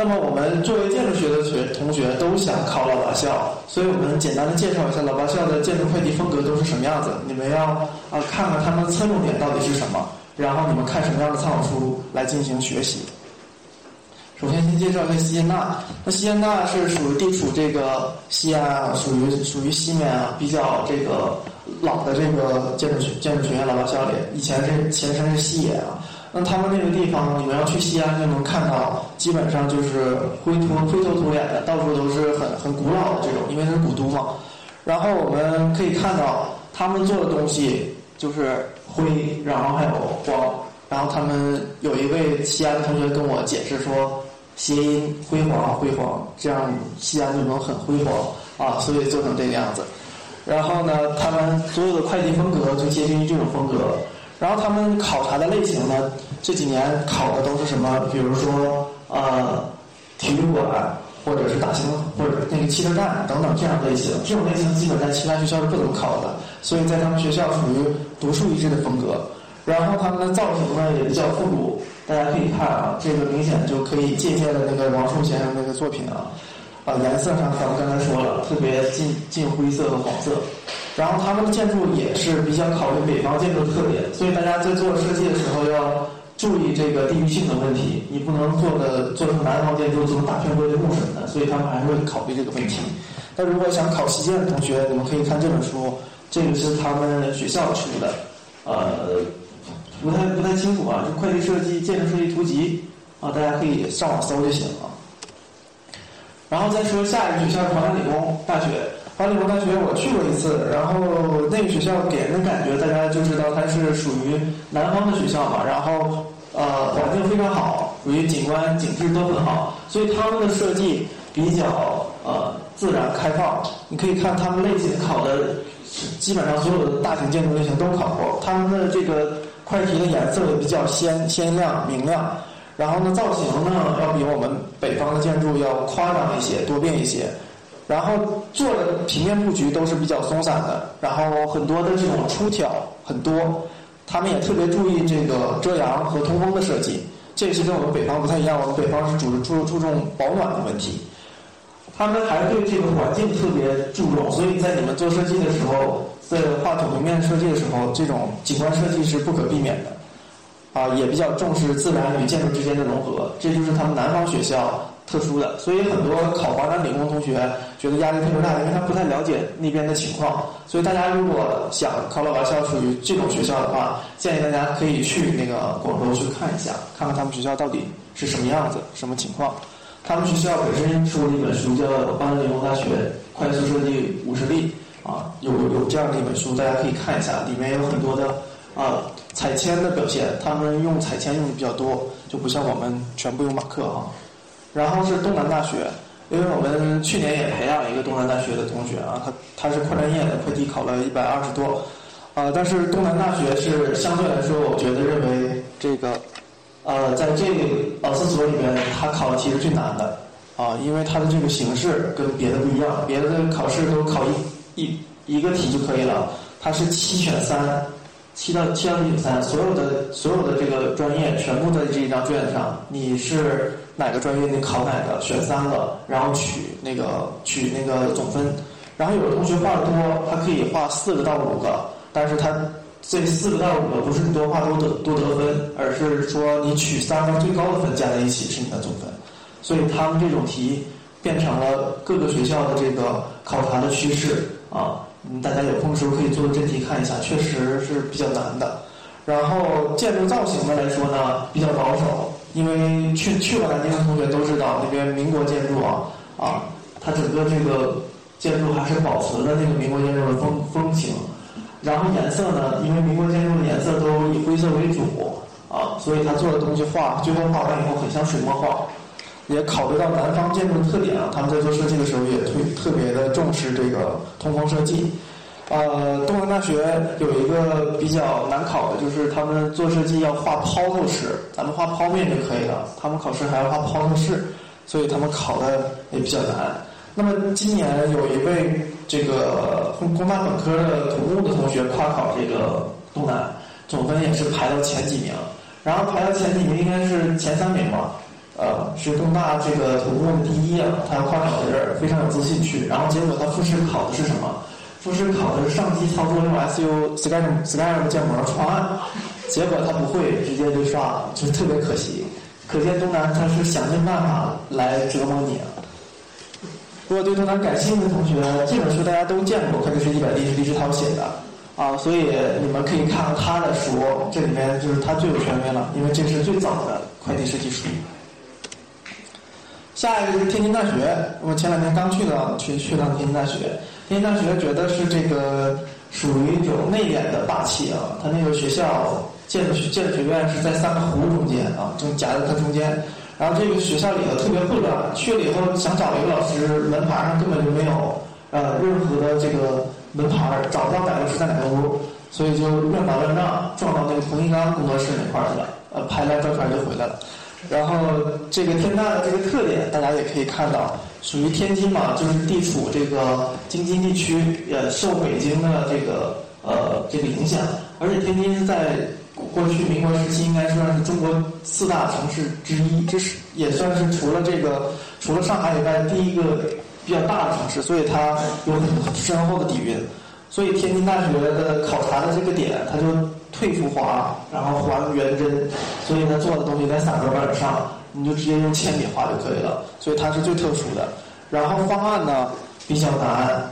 那么我们作为建筑学的学同学都想考老八校，所以我们简单的介绍一下老八校的建筑快递风格都是什么样子。你们要啊看看他们的侧重点到底是什么，然后你们看什么样的参考书来进行学习。首先先介绍一下西安大，那西安大是属于地处这个西安啊，属于属于西面啊比较这个老的这个建筑学建筑学院老八校里，以前是前身是西野啊。那他们那个地方，你们要去西安就能看到，基本上就是灰土灰头土脸的，到处都是很很古老的这种，因为是古都嘛。然后我们可以看到，他们做的东西就是灰，然后还有黄。然后他们有一位西安的同学跟我解释说，谐音辉煌辉煌，这样西安就能很辉煌啊，所以做成这个样子。然后呢，他们所有的快递风格就接近于这种风格。然后他们考察的类型呢，这几年考的都是什么？比如说呃，体育馆，或者是大型或者那个汽车站等等这样类型。这种类型基本在其他学校是不怎么考的，所以在他们学校属于独树一帜的风格。然后他们的造型呢也比较复古，大家可以看啊，这个明显就可以借鉴了那个王树先生那个作品啊。啊，颜色上咱们刚才说了，特别近近灰色和黄色。然后他们的建筑也是比较考虑北方建筑特点，所以大家在做设计的时候要注意这个地域性的问题。你不能做的做成南方建筑，做成大片玻璃幕什么的，所以他们还是会考虑这个问题。那如果想考西建的同学，你们可以看这本书，这个是他们学校出的，呃，不太不太清楚啊，就快递设计建筑设计图集啊，大家可以上网搜就行了。然后再说下一个学校，华南理工大学。华南理工大学我去过一次，然后那个学校给人的感觉，大家就知道它是属于南方的学校嘛。然后呃，环境非常好，属于景观景致都很好，所以他们的设计比较呃自然开放。你可以看他们类型考的，基本上所有的大型建筑类型都考过。他们的这个快题的颜色也比较鲜鲜亮明亮。然后呢，造型呢要比我们北方的建筑要夸张一些、多变一些。然后做的平面布局都是比较松散的，然后很多的这种出挑很多。他们也特别注意这个遮阳和通风的设计，这也是跟我们北方不太一样。我们北方是主注注重保暖的问题，他们还对这个环境特别注重。所以在你们做设计的时候，在画土平面设计的时候，这种景观设计是不可避免的。啊，也比较重视自然与建筑之间的融合，这就是他们南方学校特殊的。所以很多考华南理工同学觉得压力特别大，因为他不太了解那边的情况。所以大家如果想考老八校属于这种学校的话，建议大家可以去那个广州去看一下，看看他们学校到底是什么样子、什么情况。他们学校本身出了一本书，叫《华南理工大学快速设计五十例》，啊，有有这样的一本书，大家可以看一下，里面有很多的啊。彩铅的表现，他们用彩铅用的比较多，就不像我们全部用马克哈。然后是东南大学，因为我们去年也培养了一个东南大学的同学啊，他他是跨专业的，破题考了一百二十多，啊，但是东南大学是相对来说，我觉得认为这个，呃，在这老四所里面，他考的题是最难的，啊，因为他的这个形式跟别的不一样，别的考试都考一一一个题就可以了，他是七选三。七到七到九三，所有的所有的这个专业全部在这一张卷子上，你是哪个专业你考哪个，选三个，然后取那个取那个总分。然后有的同学画的多，他可以画四个到五个，但是他这四个到五个不是你多画多得多得分，而是说你取三个最高的分加在一起是你的总分。所以他们这种题变成了各个学校的这个考察的趋势啊。嗯，大家有空的时候可以做真题看一下，确实是比较难的。然后建筑造型的来说呢，比较保守，因为去去过南京的同学都知道，那边民国建筑啊，啊，它整个这个建筑还是保存了那个民国建筑的风风情。然后颜色呢，因为民国建筑的颜色都以灰色为主啊，所以他做的东西画，最后画完以后很像水墨画。也考虑到南方建筑的特点啊，他们在做设计的时候也特特别的重视这个通风设计。呃，东南大学有一个比较难考的，就是他们做设计要画抛透式，咱们画剖面就可以了，他们考试还要画抛透式，所以他们考的也比较难。那么今年有一位这个工工大本科的土木的同学跨考这个东南，总分也是排到前几名，然后排到前几名应该是前三名吧。呃，是东大这个土木的第一啊，他跨考的人，非常有自信去。然后结果他复试考的是什么？复试考的是上机操作用 SU Skyrim Skyrim 建模创案，结果他不会，直接就刷了，就是特别可惜。可见东南他是想尽办法来折磨你啊。如果对东南感兴趣的同学，这本书大家都见过，《会计师一百例》是李志涛写的啊，所以你们可以看他的书，这里面就是他最有权威了，因为这是最早的快递设计书。下一个就是天津大学，我前两天刚去的，去去趟天津大学。天津大学觉得是这个属于一种内敛的霸气啊，他那个学校建筑建筑学院是在三个湖中间啊，正夹在它中间。然后这个学校里头特别混乱，去了以后想找一个老师，门牌上根本就没有呃任何的这个门牌，找不到哪个是在哪个屋，所以就乱打乱撞，撞到那个彭一刚工作室那块儿去了，呃，拍了照片就回来了。然后这个天大的这个特点，大家也可以看到，属于天津嘛，就是地处这个京津地区，呃，受北京的这个呃这个影响，而且天津在。过去民国时期应该算是中国四大城市之一，这是也算是除了这个除了上海以外第一个比较大的城市，所以它有很深厚的底蕴。所以天津大学的考察的这个点，它就退浮华，然后还原真，所以它做的东西在散格本上，你就直接用铅笔画就可以了。所以它是最特殊的。然后方案呢比较难，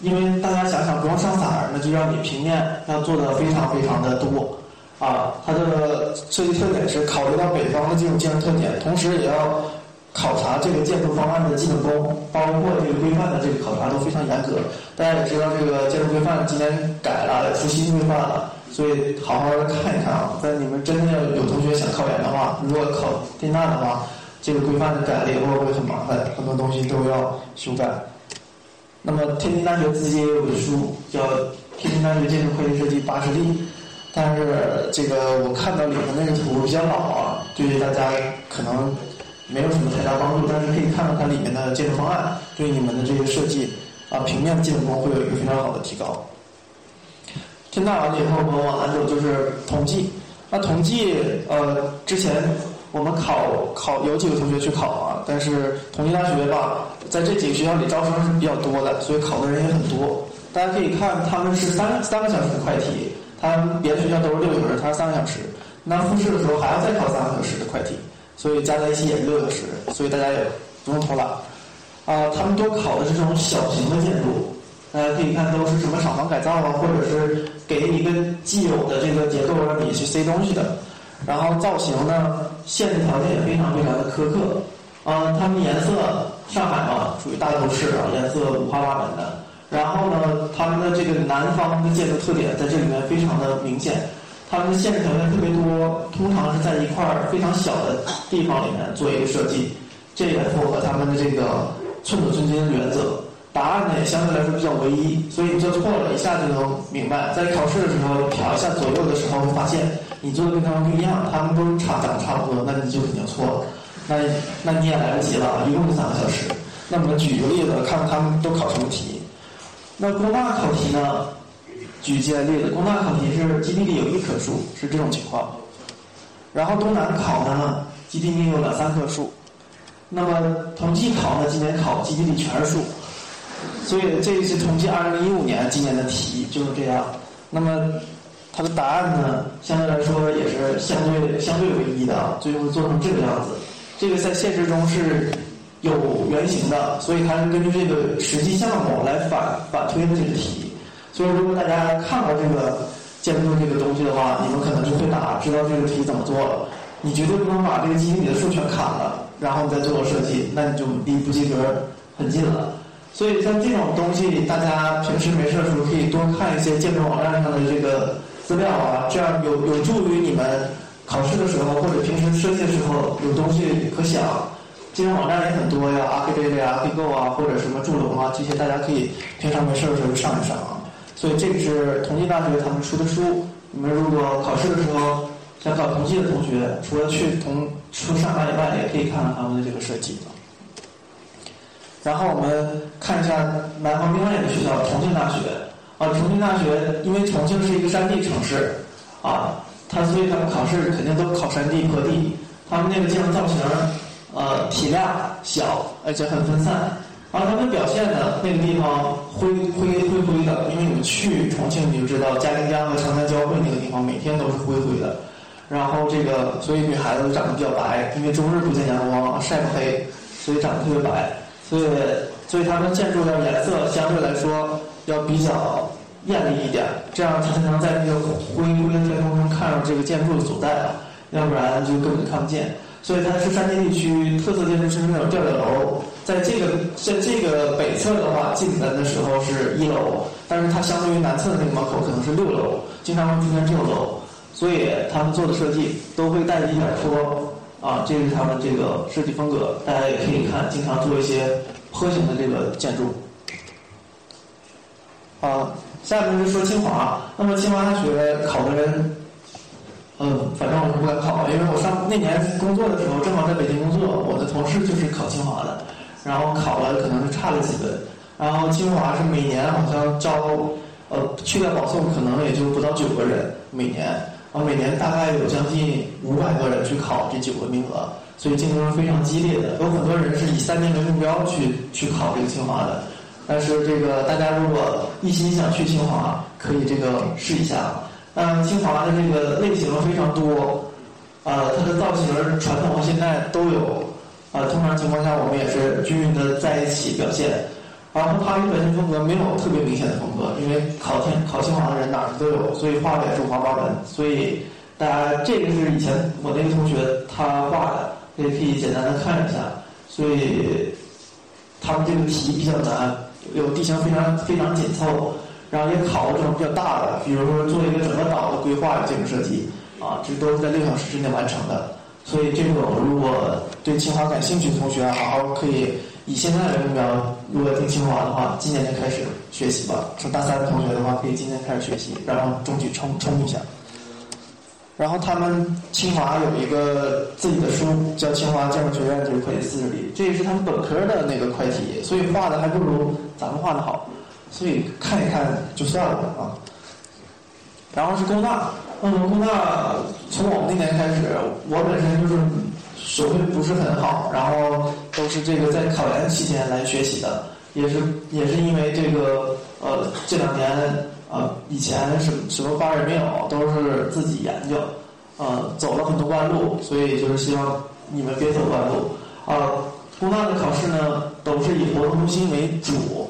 因为大家想想，不用上色儿，那就让你平面要做的非常非常的多。啊，它的设计特点是考虑到北方的这种建筑特点，同时也要考察这个建筑方案的基本功，包括这个规范的这个考察都非常严格。大家也知道，这个建筑规范今年改了，出新规范了，所以好好的看一看啊。在你们真的有同学想考研的话，如果考电大的话，这个规范的改了以后会很麻烦，很多东西都要修改。那么天津大学自己也有本书，叫《天津大学建筑会计设计八十例》。但是这个我看到里面那个图比较老啊，对大家可能没有什么太大帮助。但是可以看到它里面的建筑方案，对你们的这个设计啊，平面基本功会有一个非常好的提高。天大完了以后，我们往南走就是统计。那统计呃，之前我们考考有几个同学去考啊，但是统计大学吧，在这几个学校里招生是比较多的，所以考的人也很多。大家可以看，他们是三三个小时的快题。他别的学校都是六个小时，他是三个小时。那复试的时候还要再考三个小时的快题，所以加在一起也是六个小时。所以大家也不用偷懒。啊，他们都考的是这种小型的建筑，大家可以看都是什么厂房改造啊，或者是给你一个既有的这个结构让你去塞东西的。然后造型呢，限制条件也非常非常的苛刻。啊，他们颜色，上海嘛，属于大都市啊，颜色五花八门的。然后呢，他们的这个南方的建筑特点在这里面非常的明显，他们的限制条件特别多，通常是在一块非常小的地方里面做一个设计，这也符合他们的这个寸土寸金的原则。答案呢也相对来说比较唯一，所以你做错了一下就能明白。在考试的时候瞟一下左右的时候，会发现你做的跟他们不一样，他们都差长得差不多，那你就肯定错了。那那你也来不及了，一共就三个小时。那我们举个例子，看看他们都考什么题。那工大考题呢？举几个例子，工大考题是基地里有一棵树，是这种情况。然后东南考呢，基地里有两三棵树。那么统计考呢，今年考基地里全是树。所以这一次统计二零一五年今年的题就是这样。那么它的答案呢，相对来说也是相对相对唯一的，最后做成这个样子。这个在现实中是。有原型的，所以它是根据这个实际项目来反反推的这个题。所以如果大家看到这个建筑这个东西的话，你们可能就会答，知道这个题怎么做了。你绝对不能把这个基地里的数全砍了，然后你再做个设计，那你就离不及格很近了。所以像这种东西，大家平时没事的时候可以多看一些建筑网站上的这个资料啊，这样有有助于你们考试的时候或者平时设计的时候有东西可想。金融网站也很多呀，Archibald 啊 g o 啊，或者什么助龙啊，这些大家可以平常没事的时候上一上啊。所以这个是同济大学他们出的书，你们如果考试的时候想考同济的同学，除了去同出上海以外，也可以看看他们的这个设计。然后我们看一下南方另外一个学校重庆大学啊，重庆大学因为重庆是一个山地城市啊，它所以他们考试肯定都考山地坡地，他们那个建筑造型。呃体量小，而且很分散。然后他们表现呢，那个地方灰灰灰灰的，因为你们去重庆你就知道，嘉陵江和长江交汇那个地方每天都是灰灰的。然后这个，所以女孩子长得比较白，因为终日不见阳光，晒不黑，所以长得特别白。所以，所以他们建筑的颜色相对来说要比较艳丽一点，这样他才能在那个灰灰的天空中看到这个建筑的所在啊，要不然就根本看不见。所以它是山间地区特色建筑是那种吊脚楼，在这个在这个北侧的话，进门的时候是一楼，但是它相对于南侧的那个门口可能是六楼，经常会出现这种楼。所以他们做的设计都会带一点坡啊，这是他们这个设计风格。大家也可以看，经常做一些坡形的这个建筑。啊，下面就说清华。那么清华大学考的人，嗯，反正我是不敢考，因为我上那年工作的时候正好在北京工作，我的同事就是考清华的，然后考了可能是差了几分。然后清华是每年好像招，呃，去掉保送可能也就不到九个人每年。啊，每年大概有将近五百个人去考这九个名额，所以竞争是非常激烈的。有很多人是以三年为目标去去考这个清华的，但是这个大家如果一心想去清华，可以这个试一下。嗯，清华的这个类型非常多，呃，它的造型传统和现代都有，呃，通常情况下我们也是均匀的在一起表现。然后它与本身风格没有特别明显的风格，因为考天考清华的人哪儿都有，所以画的也是五花八门。所以大家这个是以前我那个同学他画的，也可以简单的看一下。所以他们这个题比较难，有地形非常非常紧凑，然后也考了这种比较大的，比如说做一个整个岛的规划建筑设计，啊，这都是在六小时之内完成的。所以这种如果对清华感兴趣的同学，好好可以。以现在为目标，如果进清华的话，今年就开始学习吧。上大三的同学的话，可以今年开始学习，然后争取冲冲一下。然后他们清华有一个自己的书，叫《清华建筑学院这个会计四十里》，这也是他们本科的那个会计，所以画的还不如咱们画的好，所以看一看就算了啊。然后是工大，嗯，工大从我们那年开始，我本身就是。手绘不是很好，然后都是这个在考研期间来学习的，也是也是因为这个呃这两年呃以前什什么班也没有，都是自己研究，呃走了很多弯路，所以就是希望你们别走弯路。啊，工大的考试呢都是以活动中心为主，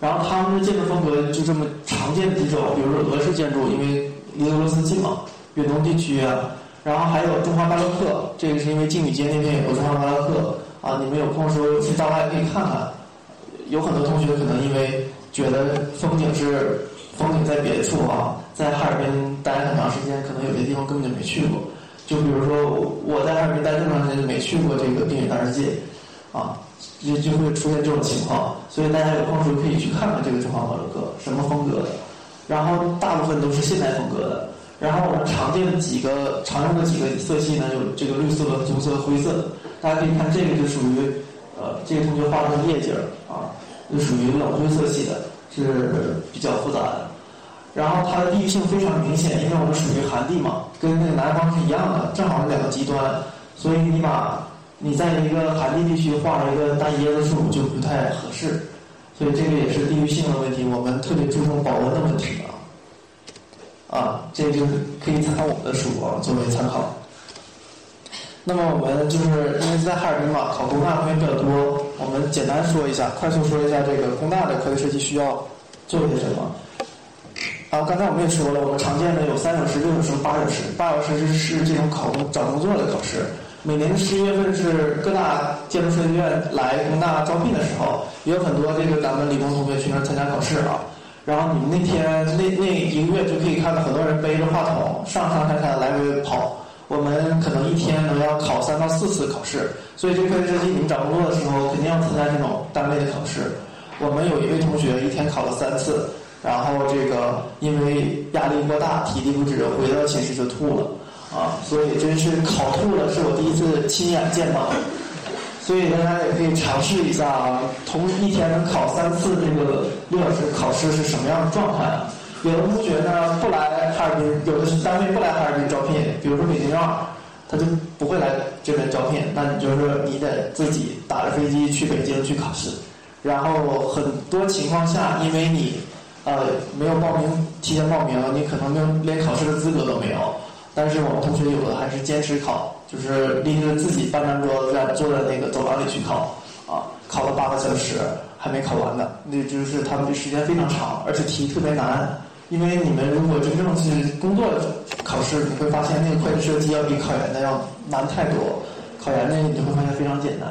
然后他们的建筑风格就这么常见几种，比如说俄式建筑，因为离俄罗斯近嘛，远东地区啊。然后还有中华巴洛克，这个是因为靖宇街那边有个中华巴洛克啊，你们有空时候去到外可以看看。有很多同学可能因为觉得风景是风景在别处啊，在哈尔滨待很长时间，可能有些地方根本就没去过。就比如说我在哈尔滨待这么长时间，就没去过这个冰雪大世界，啊，就就会出现这种情况。所以大家有空时候可以去看看这个中华巴洛克什么风格的，然后大部分都是现代风格的。然后我们常见的几个常用的几个色系呢，有这个绿色、棕色、灰色。大家可以看这个就属于，呃，这个同学画的是夜景啊，就属于冷灰色系的，是比较复杂的。然后它的地域性非常明显，因为我们属于寒地嘛，跟那个南方是一样的，正好是两个极端。所以你把你在一个寒地地区画了一个大椰子树就不太合适。所以这个也是地域性的问题，我们特别注重保温的问题啊。啊，这就是可以参考我们的书啊，作为参考。那么我们就是因为在哈尔滨嘛，考工大同学比较多，我们简单说一下，快速说一下这个工大的科学设计需要做些什么。啊，刚才我们也说了，我们常见的有三小时、六小时、八小时。八小时是是这种考工找工作的考试，每年的十一月份是各大建筑设计院来工大招聘的时候，也有很多这个咱们理工同学去那儿参加考试啊。然后你们那天那那一个月就可以看到很多人背着话筒上上下下来回跑。我们可能一天能要考三到四次考试，所以这科学设计你们找工作的时候肯定要参加这种单位的考试。我们有一位同学一天考了三次，然后这个因为压力过大，体力不支，回到寝室就吐了啊！所以真是考吐了，是我第一次亲眼见到。所以大家也可以尝试一下啊，同一天能考三次这个六小时考试是什么样的状态啊？有的同学呢不来哈尔滨，有的是单位不来哈尔滨招聘，比如说北京二，他就不会来这边招聘。那你就是你得自己打着飞机去北京去考试。然后很多情况下，因为你呃没有报名提前报名，你可能就连考试的资格都没有。但是我们同学有的还是坚持考，就是拎着自己半张桌子在坐在那个走廊里去考，啊，考了八个小时还没考完呢。那就是他们的时间非常长，而且题特别难。因为你们如果真正去工作考试，你会发现那个会计设计要比考研的要难太多。考研的你就会发现非常简单。